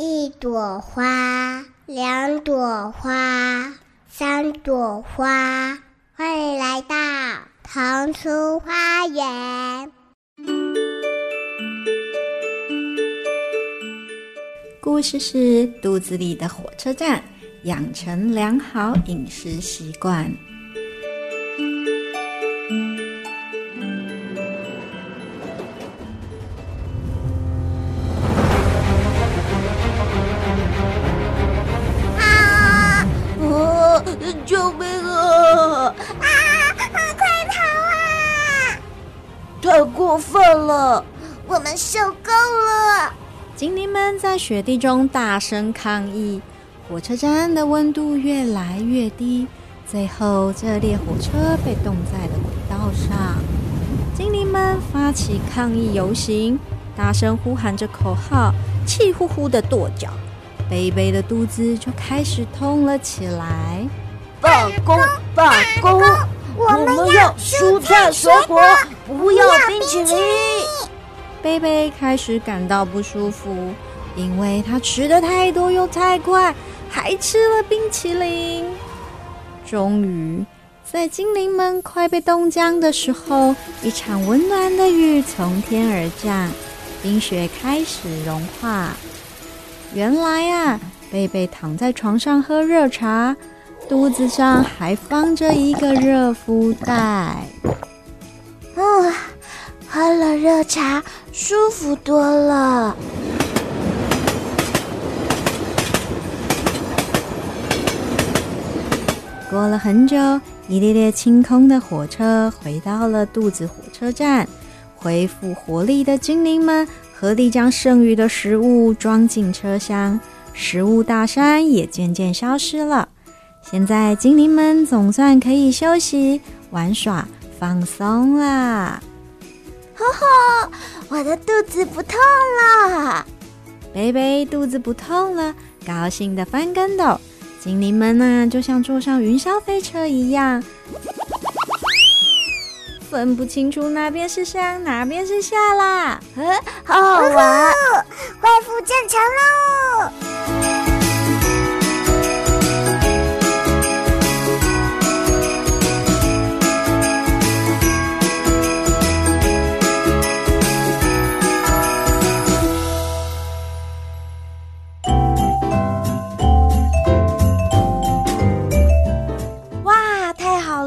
一朵花，两朵花，三朵花，欢迎来到童书花园。故事是肚子里的火车站，养成良好饮食习惯。过分了，我们受够了！精灵们在雪地中大声抗议。火车站的温度越来越低，最后这列火车被冻在了轨道上。精灵们发起抗议游行，大声呼喊着口号，气呼呼的跺脚。贝贝的肚子就开始痛了起来。罢工！罢工！我们要蔬菜水果，不要冰淇淋。贝贝开始感到不舒服，因为他吃的太多又太快，还吃了冰淇淋。终于，在精灵们快被冻僵的时候，一场温暖的雨从天而降，冰雪开始融化。原来啊，贝贝躺在床上喝热茶。肚子上还放着一个热敷袋。喝了热茶，舒服多了。过了很久，一列列清空的火车回到了肚子火车站。恢复活力的精灵们合力将剩余的食物装进车厢，食物大山也渐渐消失了。现在精灵们总算可以休息、玩耍、放松啦！吼吼，我的肚子不痛了。贝贝肚子不痛了，高兴的翻跟斗。精灵们呢、就像坐上云霄飞车一样，分不清楚哪边是上，哪边是下啦。呵，好好玩，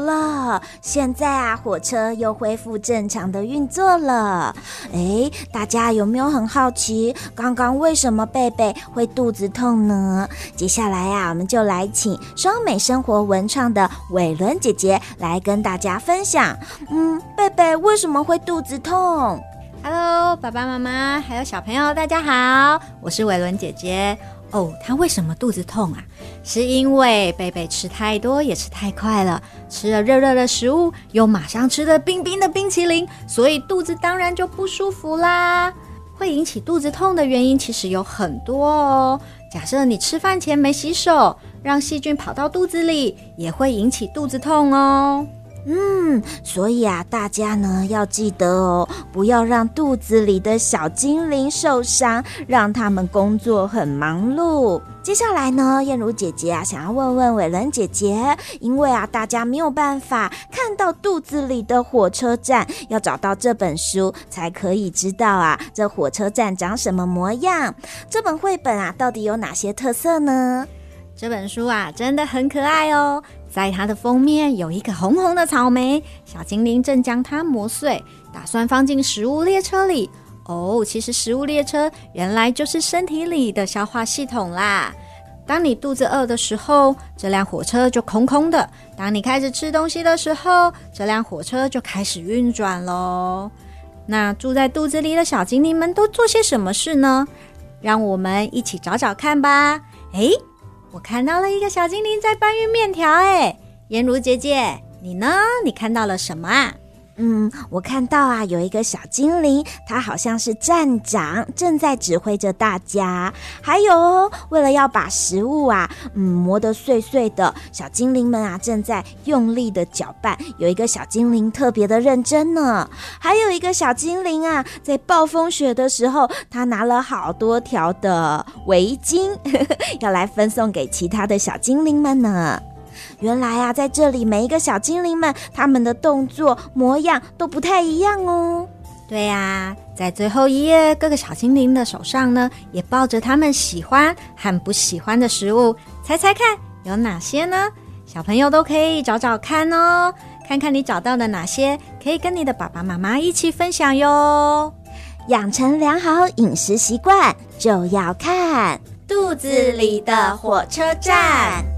了现在啊，火车又恢复正常的运作了。哎，大家有没有很好奇，刚刚为什么贝贝会肚子痛呢？接下来、啊，我们就来请双美生活文创的伟伦姐姐来跟大家分享。嗯，贝贝为什么会肚子痛？Hello，爸爸妈妈还有小朋友，大家好，我是伟伦姐姐。哦，他为什么肚子痛啊？是因为贝贝吃太多，也吃太快了，吃了热热的食物，又马上吃了冰冰的冰淇淋，所以肚子当然就不舒服啦。会引起肚子痛的原因其实有很多哦。假设你吃饭前没洗手，让细菌跑到肚子里，也会引起肚子痛哦。嗯，所以啊，大家呢要记得哦，不要让肚子里的小精灵受伤，让他们工作很忙碌。接下来呢，燕如姐姐啊，想要问问伟伦姐姐，因为啊，大家没有办法看到肚子里的火车站，要找到这本书才可以知道啊，这火车站长什么模样。这本绘本啊，到底有哪些特色呢？这本书啊，真的很可爱哦。在它的封面有一个红红的草莓，小精灵正将它磨碎，打算放进食物列车里。哦，其实食物列车原来就是身体里的消化系统啦。当你肚子饿的时候，这辆火车就空空的；当你开始吃东西的时候，这辆火车就开始运转喽。那住在肚子里的小精灵们都做些什么事呢？让我们一起找找看吧。诶我看到了一个小精灵在搬运面条，哎，颜如姐姐，你呢？你看到了什么啊？嗯，我看到啊，有一个小精灵，他好像是站长，正在指挥着大家。还有，为了要把食物啊，嗯，磨得碎碎的，小精灵们啊，正在用力的搅拌。有一个小精灵特别的认真呢。还有一个小精灵啊，在暴风雪的时候，他拿了好多条的围巾，呵呵，要来分送给其他的小精灵们呢。原来啊，在这里每一个小精灵们，他们的动作模样都不太一样哦。对呀，在最后一页，各个小精灵的手上呢，也抱着他们喜欢和不喜欢的食物，猜猜看有哪些呢？小朋友都可以找找看哦，看看你找到的哪些，可以跟你的爸爸妈妈一起分享哟。养成良好饮食习惯，就要看肚子里的火车站。